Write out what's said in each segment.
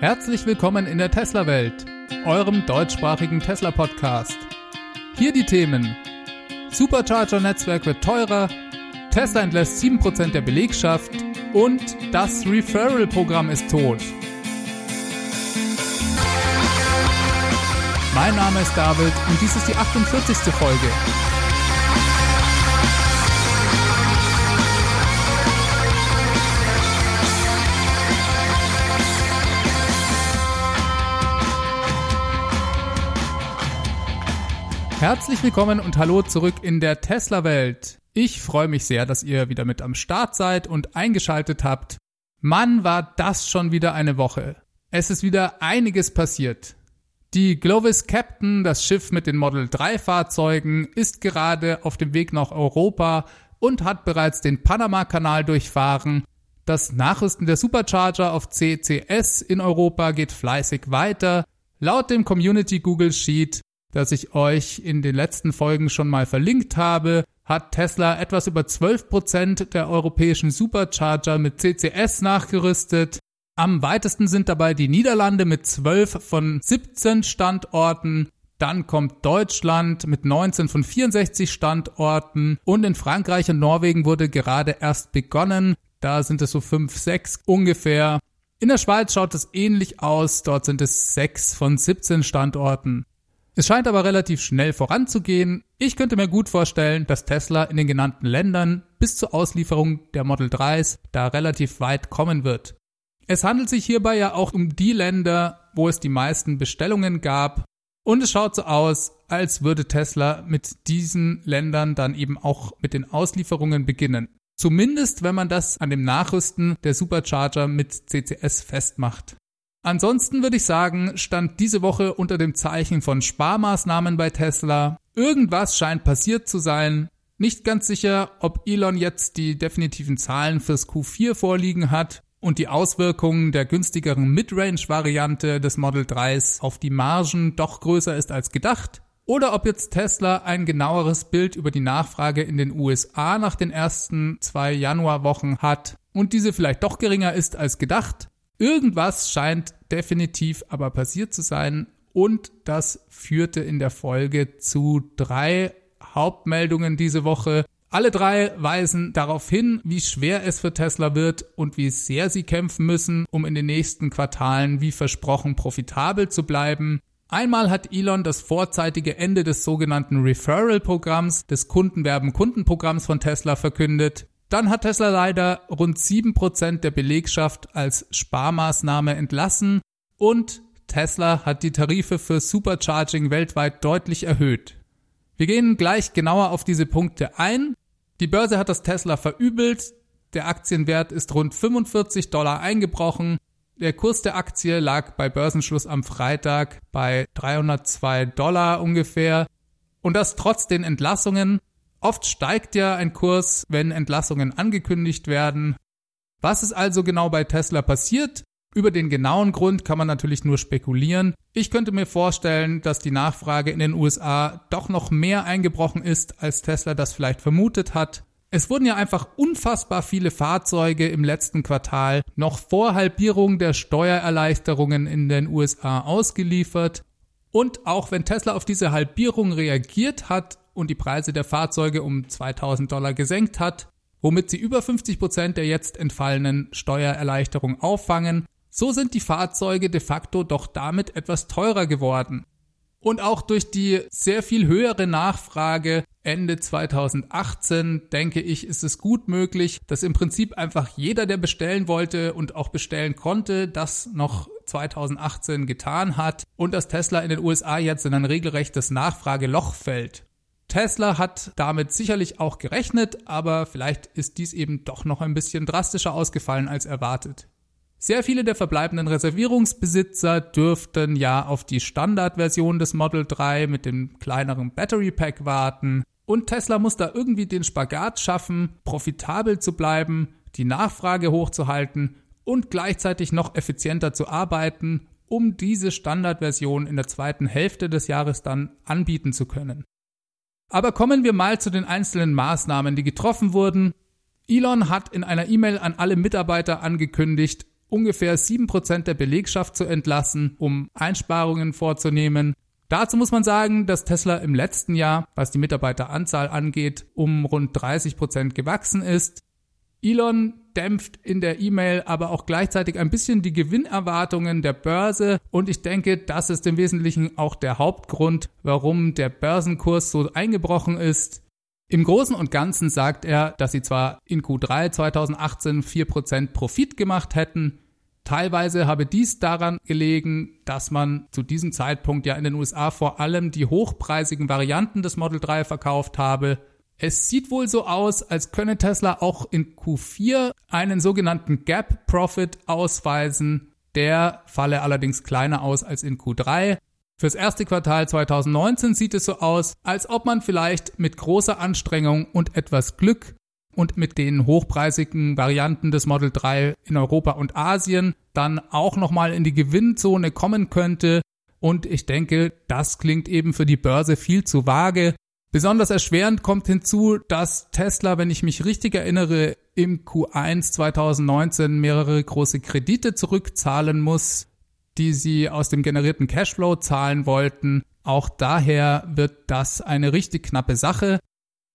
Herzlich willkommen in der Tesla-Welt, eurem deutschsprachigen Tesla-Podcast. Hier die Themen: Supercharger-Netzwerk wird teurer, Tesla entlässt 7% der Belegschaft und das Referral-Programm ist tot. Mein Name ist David und dies ist die 48. Folge. Herzlich willkommen und hallo zurück in der Tesla-Welt. Ich freue mich sehr, dass ihr wieder mit am Start seid und eingeschaltet habt. Mann, war das schon wieder eine Woche. Es ist wieder einiges passiert. Die Glovis Captain, das Schiff mit den Model 3 Fahrzeugen, ist gerade auf dem Weg nach Europa und hat bereits den Panama-Kanal durchfahren. Das Nachrüsten der Supercharger auf CCS in Europa geht fleißig weiter. Laut dem Community Google Sheet das ich euch in den letzten Folgen schon mal verlinkt habe, hat Tesla etwas über 12% der europäischen Supercharger mit CCS nachgerüstet. Am weitesten sind dabei die Niederlande mit 12 von 17 Standorten. Dann kommt Deutschland mit 19 von 64 Standorten und in Frankreich und Norwegen wurde gerade erst begonnen. Da sind es so 5, 6 ungefähr. In der Schweiz schaut es ähnlich aus. Dort sind es 6 von 17 Standorten. Es scheint aber relativ schnell voranzugehen. Ich könnte mir gut vorstellen, dass Tesla in den genannten Ländern bis zur Auslieferung der Model 3s da relativ weit kommen wird. Es handelt sich hierbei ja auch um die Länder, wo es die meisten Bestellungen gab. Und es schaut so aus, als würde Tesla mit diesen Ländern dann eben auch mit den Auslieferungen beginnen. Zumindest wenn man das an dem Nachrüsten der Supercharger mit CCS festmacht. Ansonsten würde ich sagen, stand diese Woche unter dem Zeichen von Sparmaßnahmen bei Tesla. Irgendwas scheint passiert zu sein. Nicht ganz sicher, ob Elon jetzt die definitiven Zahlen fürs Q4 vorliegen hat und die Auswirkungen der günstigeren Midrange-Variante des Model 3s auf die Margen doch größer ist als gedacht. Oder ob jetzt Tesla ein genaueres Bild über die Nachfrage in den USA nach den ersten zwei Januarwochen hat und diese vielleicht doch geringer ist als gedacht. Irgendwas scheint definitiv aber passiert zu sein und das führte in der Folge zu drei Hauptmeldungen diese Woche. Alle drei weisen darauf hin, wie schwer es für Tesla wird und wie sehr sie kämpfen müssen, um in den nächsten Quartalen wie versprochen profitabel zu bleiben. Einmal hat Elon das vorzeitige Ende des sogenannten Referral-Programms, des Kundenwerben-Kundenprogramms von Tesla verkündet. Dann hat Tesla leider rund 7% der Belegschaft als Sparmaßnahme entlassen und Tesla hat die Tarife für Supercharging weltweit deutlich erhöht. Wir gehen gleich genauer auf diese Punkte ein. Die Börse hat das Tesla verübelt. Der Aktienwert ist rund 45 Dollar eingebrochen. Der Kurs der Aktie lag bei Börsenschluss am Freitag bei 302 Dollar ungefähr. Und das trotz den Entlassungen. Oft steigt ja ein Kurs, wenn Entlassungen angekündigt werden. Was ist also genau bei Tesla passiert? Über den genauen Grund kann man natürlich nur spekulieren. Ich könnte mir vorstellen, dass die Nachfrage in den USA doch noch mehr eingebrochen ist, als Tesla das vielleicht vermutet hat. Es wurden ja einfach unfassbar viele Fahrzeuge im letzten Quartal noch vor Halbierung der Steuererleichterungen in den USA ausgeliefert. Und auch wenn Tesla auf diese Halbierung reagiert hat, und die Preise der Fahrzeuge um 2000 Dollar gesenkt hat, womit sie über 50 Prozent der jetzt entfallenen Steuererleichterung auffangen, so sind die Fahrzeuge de facto doch damit etwas teurer geworden. Und auch durch die sehr viel höhere Nachfrage Ende 2018, denke ich, ist es gut möglich, dass im Prinzip einfach jeder, der bestellen wollte und auch bestellen konnte, das noch 2018 getan hat und dass Tesla in den USA jetzt in ein regelrechtes Nachfrageloch fällt. Tesla hat damit sicherlich auch gerechnet, aber vielleicht ist dies eben doch noch ein bisschen drastischer ausgefallen als erwartet. Sehr viele der verbleibenden Reservierungsbesitzer dürften ja auf die Standardversion des Model 3 mit dem kleineren Battery Pack warten und Tesla muss da irgendwie den Spagat schaffen, profitabel zu bleiben, die Nachfrage hochzuhalten und gleichzeitig noch effizienter zu arbeiten, um diese Standardversion in der zweiten Hälfte des Jahres dann anbieten zu können. Aber kommen wir mal zu den einzelnen Maßnahmen, die getroffen wurden. Elon hat in einer E-Mail an alle Mitarbeiter angekündigt, ungefähr 7% der Belegschaft zu entlassen, um Einsparungen vorzunehmen. Dazu muss man sagen, dass Tesla im letzten Jahr, was die Mitarbeiteranzahl angeht, um rund 30% gewachsen ist. Elon dämpft in der E-Mail aber auch gleichzeitig ein bisschen die Gewinnerwartungen der Börse. Und ich denke, das ist im Wesentlichen auch der Hauptgrund, warum der Börsenkurs so eingebrochen ist. Im Großen und Ganzen sagt er, dass sie zwar in Q3 2018 4% Profit gemacht hätten, Teilweise habe dies daran gelegen, dass man zu diesem Zeitpunkt ja in den USA vor allem die hochpreisigen Varianten des Model 3 verkauft habe es sieht wohl so aus, als könne Tesla auch in Q4 einen sogenannten Gap Profit ausweisen. Der falle allerdings kleiner aus als in Q3. Fürs erste Quartal 2019 sieht es so aus, als ob man vielleicht mit großer Anstrengung und etwas Glück und mit den hochpreisigen Varianten des Model 3 in Europa und Asien dann auch nochmal in die Gewinnzone kommen könnte. Und ich denke, das klingt eben für die Börse viel zu vage. Besonders erschwerend kommt hinzu, dass Tesla, wenn ich mich richtig erinnere, im Q1 2019 mehrere große Kredite zurückzahlen muss, die sie aus dem generierten Cashflow zahlen wollten. Auch daher wird das eine richtig knappe Sache.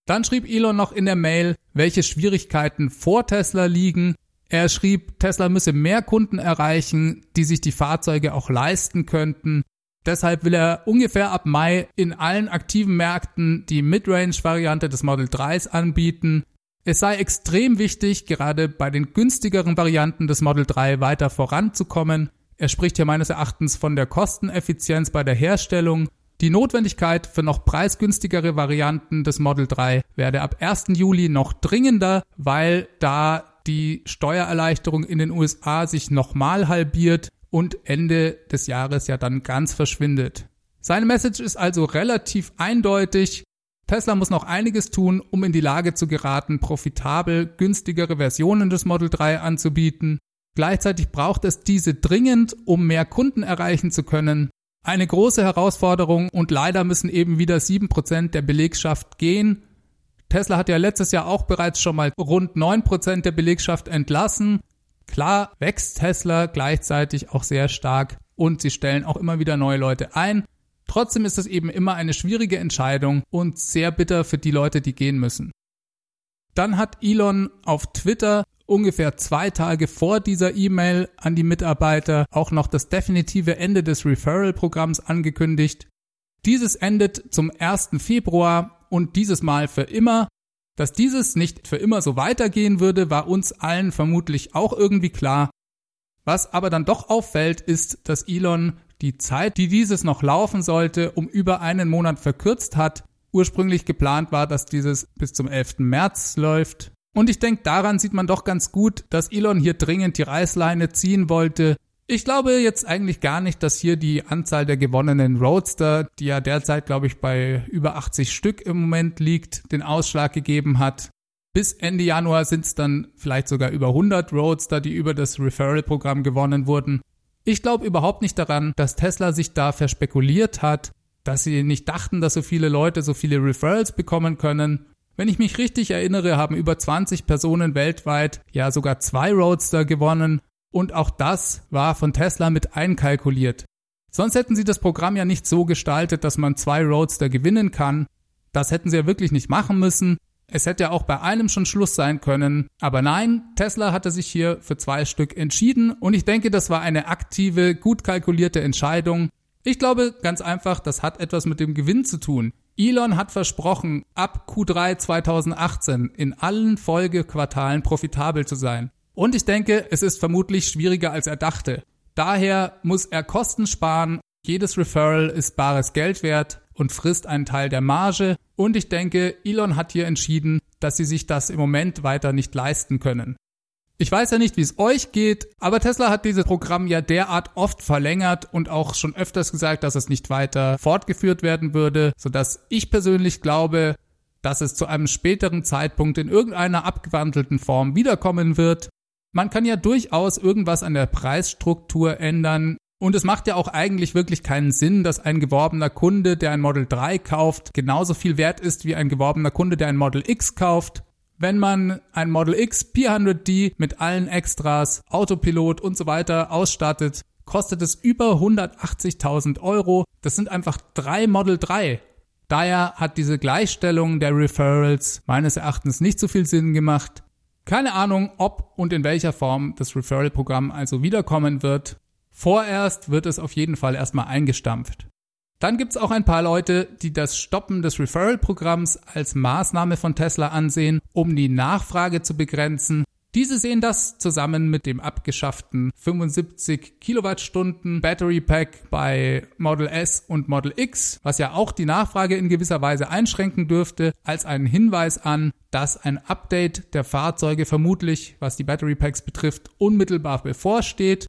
Dann schrieb Elon noch in der Mail, welche Schwierigkeiten vor Tesla liegen. Er schrieb, Tesla müsse mehr Kunden erreichen, die sich die Fahrzeuge auch leisten könnten. Deshalb will er ungefähr ab Mai in allen aktiven Märkten die Midrange-Variante des Model 3s anbieten. Es sei extrem wichtig, gerade bei den günstigeren Varianten des Model 3 weiter voranzukommen. Er spricht hier meines Erachtens von der Kosteneffizienz bei der Herstellung. Die Notwendigkeit für noch preisgünstigere Varianten des Model 3 werde ab 1. Juli noch dringender, weil da die Steuererleichterung in den USA sich nochmal halbiert und Ende des Jahres ja dann ganz verschwindet. Seine Message ist also relativ eindeutig. Tesla muss noch einiges tun, um in die Lage zu geraten, profitabel günstigere Versionen des Model 3 anzubieten. Gleichzeitig braucht es diese dringend, um mehr Kunden erreichen zu können. Eine große Herausforderung und leider müssen eben wieder 7% der Belegschaft gehen. Tesla hat ja letztes Jahr auch bereits schon mal rund 9% der Belegschaft entlassen. Klar wächst Tesla gleichzeitig auch sehr stark und sie stellen auch immer wieder neue Leute ein. Trotzdem ist es eben immer eine schwierige Entscheidung und sehr bitter für die Leute, die gehen müssen. Dann hat Elon auf Twitter ungefähr zwei Tage vor dieser E-Mail an die Mitarbeiter auch noch das definitive Ende des Referral-Programms angekündigt. Dieses endet zum 1. Februar und dieses Mal für immer dass dieses nicht für immer so weitergehen würde, war uns allen vermutlich auch irgendwie klar. Was aber dann doch auffällt, ist, dass Elon die Zeit, die dieses noch laufen sollte, um über einen Monat verkürzt hat. Ursprünglich geplant war, dass dieses bis zum 11. März läuft. Und ich denke, daran sieht man doch ganz gut, dass Elon hier dringend die Reißleine ziehen wollte, ich glaube jetzt eigentlich gar nicht, dass hier die Anzahl der gewonnenen Roadster, die ja derzeit, glaube ich, bei über 80 Stück im Moment liegt, den Ausschlag gegeben hat. Bis Ende Januar sind es dann vielleicht sogar über 100 Roadster, die über das Referral-Programm gewonnen wurden. Ich glaube überhaupt nicht daran, dass Tesla sich da verspekuliert hat, dass sie nicht dachten, dass so viele Leute so viele Referrals bekommen können. Wenn ich mich richtig erinnere, haben über 20 Personen weltweit ja sogar zwei Roadster gewonnen und auch das war von Tesla mit einkalkuliert. Sonst hätten sie das Programm ja nicht so gestaltet, dass man zwei Roadster gewinnen kann. Das hätten sie ja wirklich nicht machen müssen. Es hätte ja auch bei einem schon Schluss sein können. Aber nein, Tesla hatte sich hier für zwei Stück entschieden und ich denke, das war eine aktive, gut kalkulierte Entscheidung. Ich glaube ganz einfach, das hat etwas mit dem Gewinn zu tun. Elon hat versprochen, ab Q3 2018 in allen Folgequartalen profitabel zu sein. Und ich denke, es ist vermutlich schwieriger als er dachte. Daher muss er Kosten sparen. Jedes Referral ist bares Geld wert und frisst einen Teil der Marge. Und ich denke, Elon hat hier entschieden, dass sie sich das im Moment weiter nicht leisten können. Ich weiß ja nicht, wie es euch geht, aber Tesla hat dieses Programm ja derart oft verlängert und auch schon öfters gesagt, dass es nicht weiter fortgeführt werden würde, sodass ich persönlich glaube, dass es zu einem späteren Zeitpunkt in irgendeiner abgewandelten Form wiederkommen wird. Man kann ja durchaus irgendwas an der Preisstruktur ändern. Und es macht ja auch eigentlich wirklich keinen Sinn, dass ein geworbener Kunde, der ein Model 3 kauft, genauso viel wert ist wie ein geworbener Kunde, der ein Model X kauft. Wenn man ein Model X P100D mit allen Extras, Autopilot und so weiter ausstattet, kostet es über 180.000 Euro. Das sind einfach drei Model 3. Daher hat diese Gleichstellung der Referrals meines Erachtens nicht so viel Sinn gemacht. Keine Ahnung, ob und in welcher Form das Referral-Programm also wiederkommen wird. Vorerst wird es auf jeden Fall erstmal eingestampft. Dann gibt's auch ein paar Leute, die das Stoppen des Referral-Programms als Maßnahme von Tesla ansehen, um die Nachfrage zu begrenzen diese sehen das zusammen mit dem abgeschafften 75 Kilowattstunden Battery Pack bei Model S und Model X, was ja auch die Nachfrage in gewisser Weise einschränken dürfte, als einen Hinweis an, dass ein Update der Fahrzeuge vermutlich, was die Battery Packs betrifft, unmittelbar bevorsteht.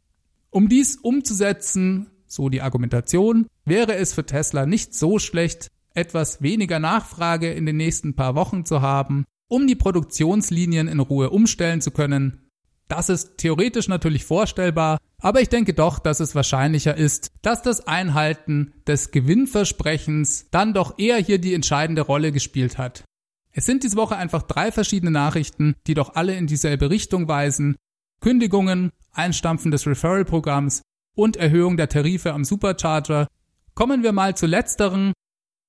Um dies umzusetzen, so die Argumentation, wäre es für Tesla nicht so schlecht, etwas weniger Nachfrage in den nächsten paar Wochen zu haben, um die Produktionslinien in Ruhe umstellen zu können. Das ist theoretisch natürlich vorstellbar, aber ich denke doch, dass es wahrscheinlicher ist, dass das Einhalten des Gewinnversprechens dann doch eher hier die entscheidende Rolle gespielt hat. Es sind diese Woche einfach drei verschiedene Nachrichten, die doch alle in dieselbe Richtung weisen. Kündigungen, Einstampfen des Referral-Programms und Erhöhung der Tarife am Supercharger. Kommen wir mal zu letzteren,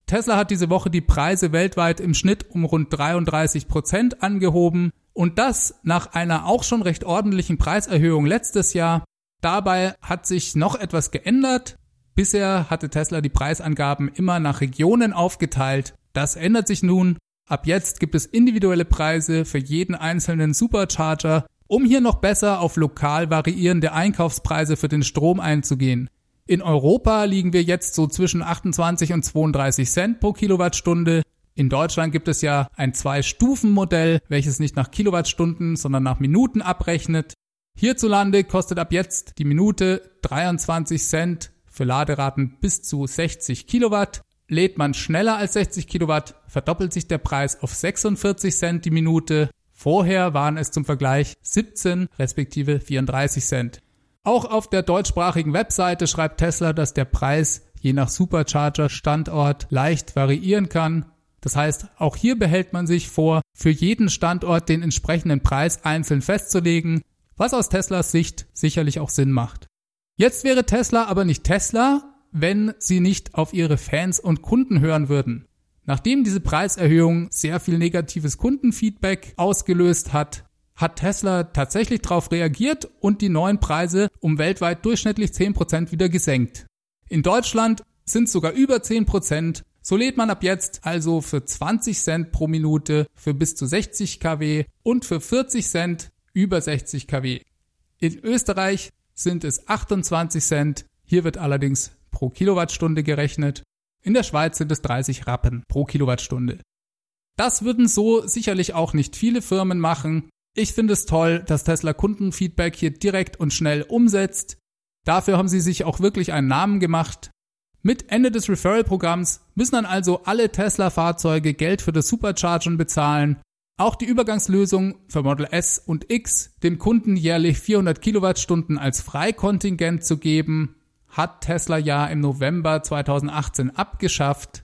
Tesla hat diese Woche die Preise weltweit im Schnitt um rund 33 Prozent angehoben und das nach einer auch schon recht ordentlichen Preiserhöhung letztes Jahr. Dabei hat sich noch etwas geändert. Bisher hatte Tesla die Preisangaben immer nach Regionen aufgeteilt. Das ändert sich nun. Ab jetzt gibt es individuelle Preise für jeden einzelnen Supercharger, um hier noch besser auf lokal variierende Einkaufspreise für den Strom einzugehen. In Europa liegen wir jetzt so zwischen 28 und 32 Cent pro Kilowattstunde. In Deutschland gibt es ja ein Zwei-Stufen-Modell, welches nicht nach Kilowattstunden, sondern nach Minuten abrechnet. Hierzulande kostet ab jetzt die Minute 23 Cent für Laderaten bis zu 60 Kilowatt. Lädt man schneller als 60 Kilowatt, verdoppelt sich der Preis auf 46 Cent die Minute. Vorher waren es zum Vergleich 17 respektive 34 Cent. Auch auf der deutschsprachigen Webseite schreibt Tesla, dass der Preis je nach Supercharger-Standort leicht variieren kann. Das heißt, auch hier behält man sich vor, für jeden Standort den entsprechenden Preis einzeln festzulegen, was aus Teslas Sicht sicherlich auch Sinn macht. Jetzt wäre Tesla aber nicht Tesla, wenn sie nicht auf ihre Fans und Kunden hören würden. Nachdem diese Preiserhöhung sehr viel negatives Kundenfeedback ausgelöst hat, hat Tesla tatsächlich darauf reagiert und die neuen Preise um weltweit durchschnittlich 10% wieder gesenkt. In Deutschland sind sogar über 10%. So lädt man ab jetzt also für 20 Cent pro Minute für bis zu 60 kW und für 40 Cent über 60 kW. In Österreich sind es 28 Cent. Hier wird allerdings pro Kilowattstunde gerechnet. In der Schweiz sind es 30 Rappen pro Kilowattstunde. Das würden so sicherlich auch nicht viele Firmen machen. Ich finde es toll, dass Tesla Kundenfeedback hier direkt und schnell umsetzt. Dafür haben sie sich auch wirklich einen Namen gemacht. Mit Ende des Referral-Programms müssen dann also alle Tesla-Fahrzeuge Geld für das Superchargen bezahlen. Auch die Übergangslösung für Model S und X, dem Kunden jährlich 400 Kilowattstunden als Freikontingent zu geben, hat Tesla ja im November 2018 abgeschafft.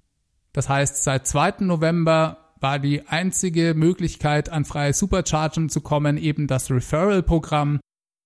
Das heißt, seit 2. November war die einzige Möglichkeit, an freie Superchargern zu kommen, eben das Referral-Programm.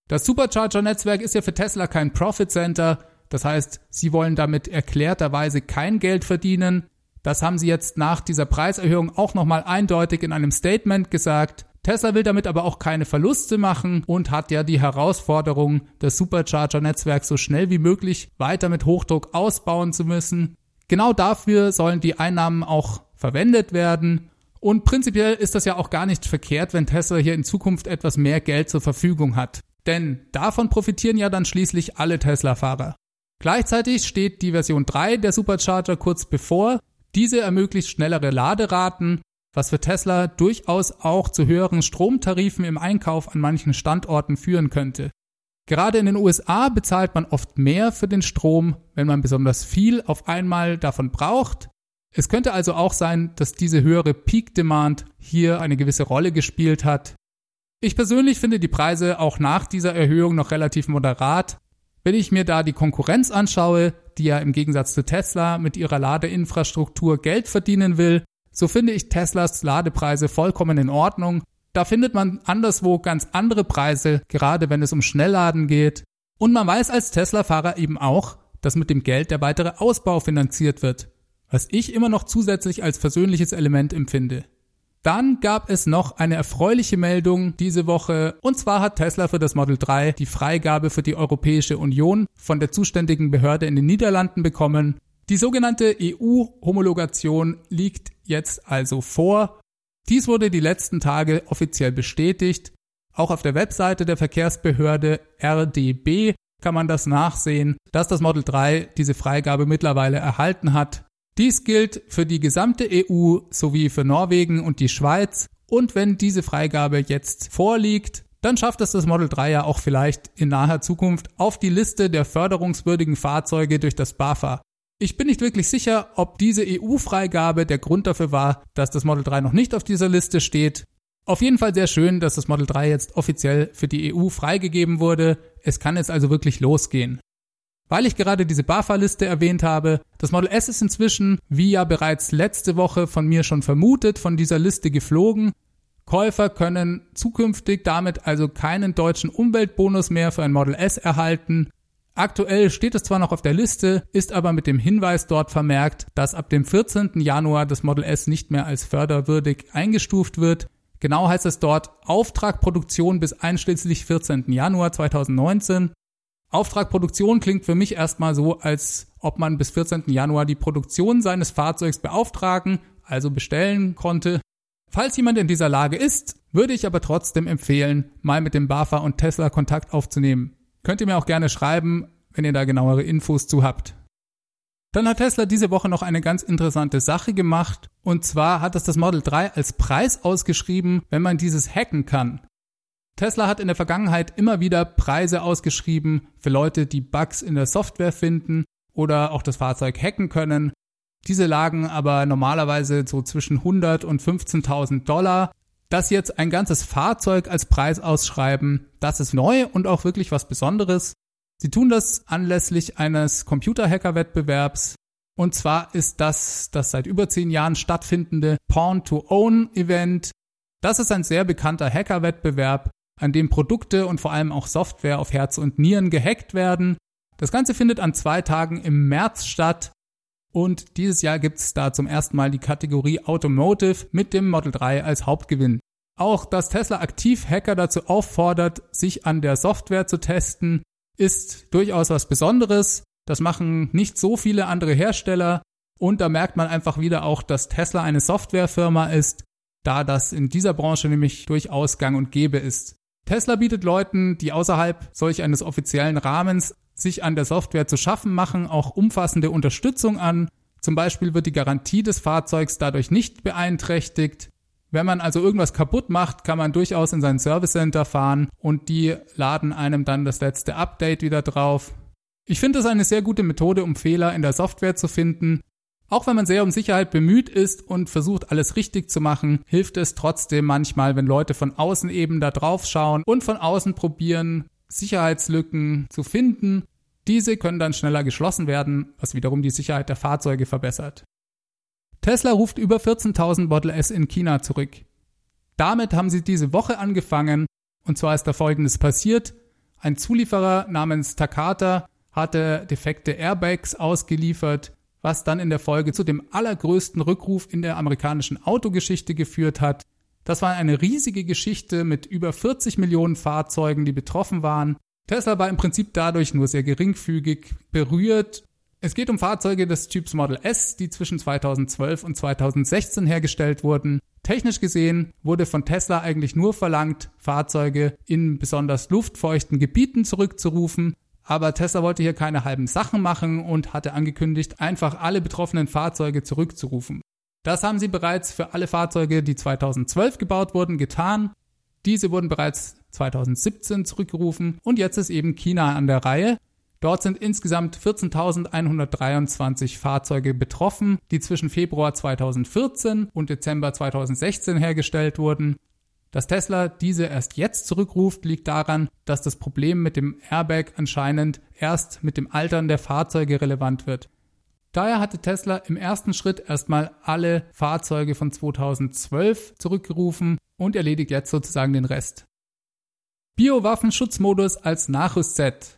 Das Supercharger-Netzwerk ist ja für Tesla kein Profit Center, das heißt, sie wollen damit erklärterweise kein Geld verdienen. Das haben sie jetzt nach dieser Preiserhöhung auch nochmal eindeutig in einem Statement gesagt. Tesla will damit aber auch keine Verluste machen und hat ja die Herausforderung, das Supercharger-Netzwerk so schnell wie möglich weiter mit Hochdruck ausbauen zu müssen. Genau dafür sollen die Einnahmen auch verwendet werden. Und prinzipiell ist das ja auch gar nicht verkehrt, wenn Tesla hier in Zukunft etwas mehr Geld zur Verfügung hat. Denn davon profitieren ja dann schließlich alle Tesla-Fahrer. Gleichzeitig steht die Version 3 der Supercharger kurz bevor. Diese ermöglicht schnellere Laderaten, was für Tesla durchaus auch zu höheren Stromtarifen im Einkauf an manchen Standorten führen könnte. Gerade in den USA bezahlt man oft mehr für den Strom, wenn man besonders viel auf einmal davon braucht. Es könnte also auch sein, dass diese höhere Peak Demand hier eine gewisse Rolle gespielt hat. Ich persönlich finde die Preise auch nach dieser Erhöhung noch relativ moderat. Wenn ich mir da die Konkurrenz anschaue, die ja im Gegensatz zu Tesla mit ihrer Ladeinfrastruktur Geld verdienen will, so finde ich Teslas Ladepreise vollkommen in Ordnung. Da findet man anderswo ganz andere Preise, gerade wenn es um Schnellladen geht. Und man weiß als Tesla-Fahrer eben auch, dass mit dem Geld der weitere Ausbau finanziert wird, was ich immer noch zusätzlich als persönliches Element empfinde. Dann gab es noch eine erfreuliche Meldung diese Woche, und zwar hat Tesla für das Model 3 die Freigabe für die Europäische Union von der zuständigen Behörde in den Niederlanden bekommen. Die sogenannte EU-Homologation liegt jetzt also vor. Dies wurde die letzten Tage offiziell bestätigt. Auch auf der Webseite der Verkehrsbehörde RDB kann man das nachsehen, dass das Model 3 diese Freigabe mittlerweile erhalten hat. Dies gilt für die gesamte EU sowie für Norwegen und die Schweiz. Und wenn diese Freigabe jetzt vorliegt, dann schafft es das Model 3 ja auch vielleicht in naher Zukunft auf die Liste der förderungswürdigen Fahrzeuge durch das BAFA. Ich bin nicht wirklich sicher, ob diese EU-Freigabe der Grund dafür war, dass das Model 3 noch nicht auf dieser Liste steht. Auf jeden Fall sehr schön, dass das Model 3 jetzt offiziell für die EU freigegeben wurde. Es kann jetzt also wirklich losgehen. Weil ich gerade diese BAFA-Liste erwähnt habe, das Model S ist inzwischen, wie ja bereits letzte Woche von mir schon vermutet, von dieser Liste geflogen. Käufer können zukünftig damit also keinen deutschen Umweltbonus mehr für ein Model S erhalten. Aktuell steht es zwar noch auf der Liste, ist aber mit dem Hinweis dort vermerkt, dass ab dem 14. Januar das Model S nicht mehr als förderwürdig eingestuft wird. Genau heißt es dort Auftragproduktion bis einschließlich 14. Januar 2019. Auftragproduktion klingt für mich erstmal so, als ob man bis 14. Januar die Produktion seines Fahrzeugs beauftragen, also bestellen konnte. Falls jemand in dieser Lage ist, würde ich aber trotzdem empfehlen, mal mit dem BAFA und Tesla Kontakt aufzunehmen. Könnt ihr mir auch gerne schreiben, wenn ihr da genauere Infos zu habt. Dann hat Tesla diese Woche noch eine ganz interessante Sache gemacht, und zwar hat es das Model 3 als Preis ausgeschrieben, wenn man dieses hacken kann. Tesla hat in der Vergangenheit immer wieder Preise ausgeschrieben für Leute, die Bugs in der Software finden oder auch das Fahrzeug hacken können. Diese lagen aber normalerweise so zwischen 100 und 15.000 Dollar. Dass jetzt ein ganzes Fahrzeug als Preis ausschreiben, das ist neu und auch wirklich was Besonderes. Sie tun das anlässlich eines Computerhacker-Wettbewerbs. Und zwar ist das das seit über zehn Jahren stattfindende Pawn-to-Own-Event. Das ist ein sehr bekannter Hacker-Wettbewerb, an dem Produkte und vor allem auch Software auf Herz und Nieren gehackt werden. Das Ganze findet an zwei Tagen im März statt und dieses Jahr gibt es da zum ersten Mal die Kategorie Automotive mit dem Model 3 als Hauptgewinn. Auch dass Tesla aktiv Hacker dazu auffordert, sich an der Software zu testen, ist durchaus was Besonderes. Das machen nicht so viele andere Hersteller und da merkt man einfach wieder auch, dass Tesla eine Softwarefirma ist, da das in dieser Branche nämlich durchaus gang und gäbe ist. Tesla bietet Leuten, die außerhalb solch eines offiziellen Rahmens sich an der Software zu schaffen machen, auch umfassende Unterstützung an. Zum Beispiel wird die Garantie des Fahrzeugs dadurch nicht beeinträchtigt. Wenn man also irgendwas kaputt macht, kann man durchaus in sein Service Center fahren und die laden einem dann das letzte Update wieder drauf. Ich finde es eine sehr gute Methode, um Fehler in der Software zu finden auch wenn man sehr um Sicherheit bemüht ist und versucht, alles richtig zu machen, hilft es trotzdem manchmal, wenn Leute von außen eben da drauf schauen und von außen probieren, Sicherheitslücken zu finden. Diese können dann schneller geschlossen werden, was wiederum die Sicherheit der Fahrzeuge verbessert. Tesla ruft über 14.000 Model S in China zurück. Damit haben sie diese Woche angefangen, und zwar ist da folgendes passiert. Ein Zulieferer namens Takata hatte defekte Airbags ausgeliefert, was dann in der Folge zu dem allergrößten Rückruf in der amerikanischen Autogeschichte geführt hat. Das war eine riesige Geschichte mit über 40 Millionen Fahrzeugen, die betroffen waren. Tesla war im Prinzip dadurch nur sehr geringfügig berührt. Es geht um Fahrzeuge des Typs Model S, die zwischen 2012 und 2016 hergestellt wurden. Technisch gesehen wurde von Tesla eigentlich nur verlangt, Fahrzeuge in besonders luftfeuchten Gebieten zurückzurufen. Aber Tesla wollte hier keine halben Sachen machen und hatte angekündigt, einfach alle betroffenen Fahrzeuge zurückzurufen. Das haben sie bereits für alle Fahrzeuge, die 2012 gebaut wurden, getan. Diese wurden bereits 2017 zurückgerufen und jetzt ist eben China an der Reihe. Dort sind insgesamt 14.123 Fahrzeuge betroffen, die zwischen Februar 2014 und Dezember 2016 hergestellt wurden. Dass Tesla diese erst jetzt zurückruft, liegt daran, dass das Problem mit dem Airbag anscheinend erst mit dem Altern der Fahrzeuge relevant wird. Daher hatte Tesla im ersten Schritt erstmal alle Fahrzeuge von 2012 zurückgerufen und erledigt jetzt sozusagen den Rest. Biowaffenschutzmodus als Nachrüstset.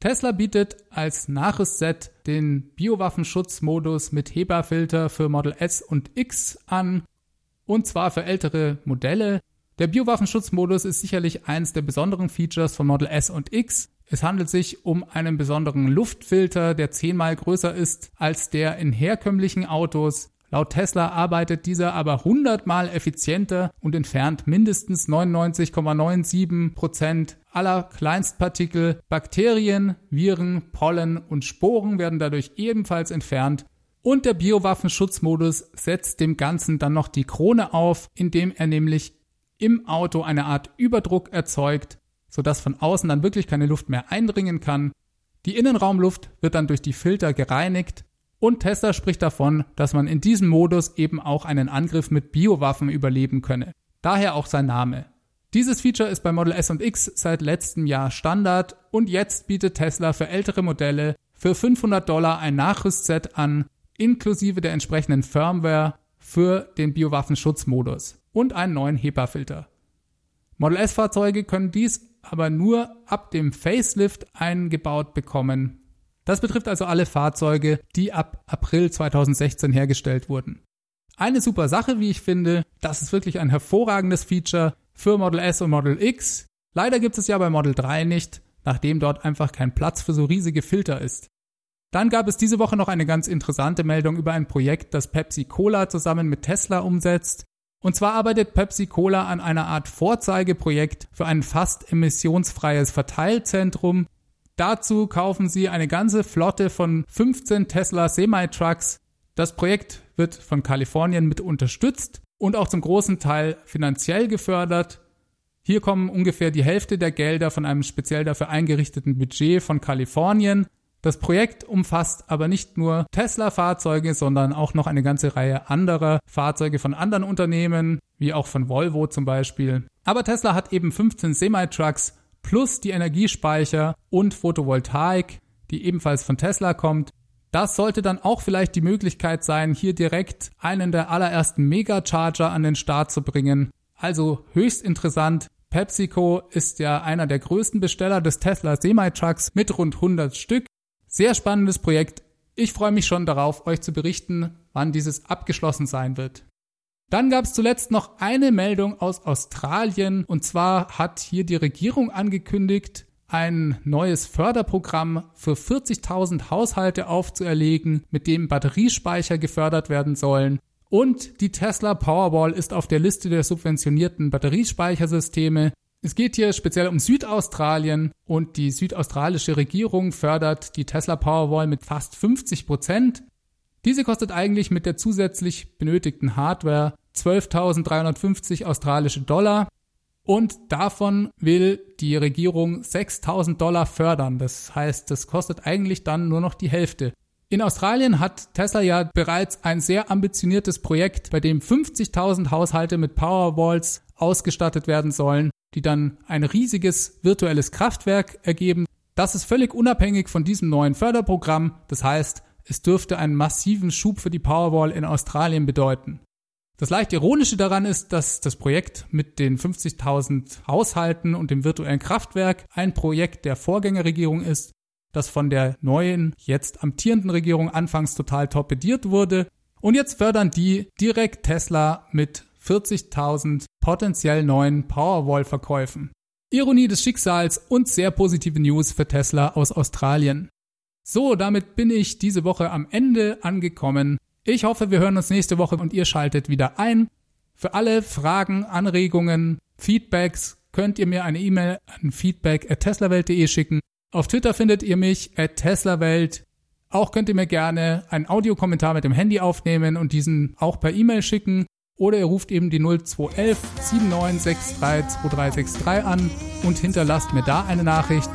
Tesla bietet als Nachrüstset den Biowaffenschutzmodus mit HEPA-Filter für Model S und X an, und zwar für ältere Modelle. Der Biowaffenschutzmodus ist sicherlich eins der besonderen Features von Model S und X. Es handelt sich um einen besonderen Luftfilter, der zehnmal größer ist als der in herkömmlichen Autos. Laut Tesla arbeitet dieser aber hundertmal effizienter und entfernt mindestens 99,97 Prozent aller Kleinstpartikel. Bakterien, Viren, Pollen und Sporen werden dadurch ebenfalls entfernt. Und der Biowaffenschutzmodus setzt dem Ganzen dann noch die Krone auf, indem er nämlich im Auto eine Art Überdruck erzeugt, sodass von außen dann wirklich keine Luft mehr eindringen kann. Die Innenraumluft wird dann durch die Filter gereinigt und Tesla spricht davon, dass man in diesem Modus eben auch einen Angriff mit Biowaffen überleben könne. Daher auch sein Name. Dieses Feature ist bei Model S und X seit letztem Jahr Standard und jetzt bietet Tesla für ältere Modelle für 500 Dollar ein Nachrüstset an, inklusive der entsprechenden Firmware für den Biowaffenschutzmodus und einen neuen HEPA-Filter. Model S-Fahrzeuge können dies aber nur ab dem Facelift eingebaut bekommen. Das betrifft also alle Fahrzeuge, die ab April 2016 hergestellt wurden. Eine super Sache, wie ich finde, das ist wirklich ein hervorragendes Feature für Model S und Model X. Leider gibt es ja bei Model 3 nicht, nachdem dort einfach kein Platz für so riesige Filter ist. Dann gab es diese Woche noch eine ganz interessante Meldung über ein Projekt, das Pepsi Cola zusammen mit Tesla umsetzt. Und zwar arbeitet Pepsi Cola an einer Art Vorzeigeprojekt für ein fast emissionsfreies Verteilzentrum. Dazu kaufen sie eine ganze Flotte von 15 Tesla Semi-Trucks. Das Projekt wird von Kalifornien mit unterstützt und auch zum großen Teil finanziell gefördert. Hier kommen ungefähr die Hälfte der Gelder von einem speziell dafür eingerichteten Budget von Kalifornien. Das Projekt umfasst aber nicht nur Tesla-Fahrzeuge, sondern auch noch eine ganze Reihe anderer Fahrzeuge von anderen Unternehmen, wie auch von Volvo zum Beispiel. Aber Tesla hat eben 15 Semi-Trucks plus die Energiespeicher und Photovoltaik, die ebenfalls von Tesla kommt. Das sollte dann auch vielleicht die Möglichkeit sein, hier direkt einen der allerersten Megacharger an den Start zu bringen. Also höchst interessant. PepsiCo ist ja einer der größten Besteller des Tesla Semi-Trucks mit rund 100 Stück sehr spannendes Projekt. Ich freue mich schon darauf, euch zu berichten, wann dieses abgeschlossen sein wird. Dann gab es zuletzt noch eine Meldung aus Australien und zwar hat hier die Regierung angekündigt, ein neues Förderprogramm für 40.000 Haushalte aufzuerlegen, mit dem Batteriespeicher gefördert werden sollen. Und die Tesla Powerwall ist auf der Liste der subventionierten Batteriespeichersysteme. Es geht hier speziell um Südaustralien und die südaustralische Regierung fördert die Tesla Powerwall mit fast 50 Prozent. Diese kostet eigentlich mit der zusätzlich benötigten Hardware 12.350 australische Dollar und davon will die Regierung 6.000 Dollar fördern. Das heißt, das kostet eigentlich dann nur noch die Hälfte. In Australien hat Tesla ja bereits ein sehr ambitioniertes Projekt, bei dem 50.000 Haushalte mit Powerwalls ausgestattet werden sollen die dann ein riesiges virtuelles Kraftwerk ergeben. Das ist völlig unabhängig von diesem neuen Förderprogramm. Das heißt, es dürfte einen massiven Schub für die Powerwall in Australien bedeuten. Das leicht ironische daran ist, dass das Projekt mit den 50.000 Haushalten und dem virtuellen Kraftwerk ein Projekt der Vorgängerregierung ist, das von der neuen, jetzt amtierenden Regierung anfangs total torpediert wurde. Und jetzt fördern die direkt Tesla mit 40.000 potenziell neuen Powerwall-Verkäufen. Ironie des Schicksals und sehr positive News für Tesla aus Australien. So, damit bin ich diese Woche am Ende angekommen. Ich hoffe, wir hören uns nächste Woche und ihr schaltet wieder ein. Für alle Fragen, Anregungen, Feedbacks könnt ihr mir eine E-Mail an feedback@teslawelt.de schicken. Auf Twitter findet ihr mich at teslawelt. Auch könnt ihr mir gerne einen Audiokommentar mit dem Handy aufnehmen und diesen auch per E-Mail schicken. Oder ihr ruft eben die 0211 7963 2363 an und hinterlasst mir da eine Nachricht.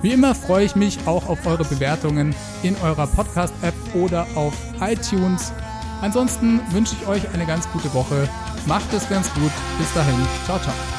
Wie immer freue ich mich auch auf eure Bewertungen in eurer Podcast-App oder auf iTunes. Ansonsten wünsche ich euch eine ganz gute Woche. Macht es ganz gut. Bis dahin. Ciao, ciao.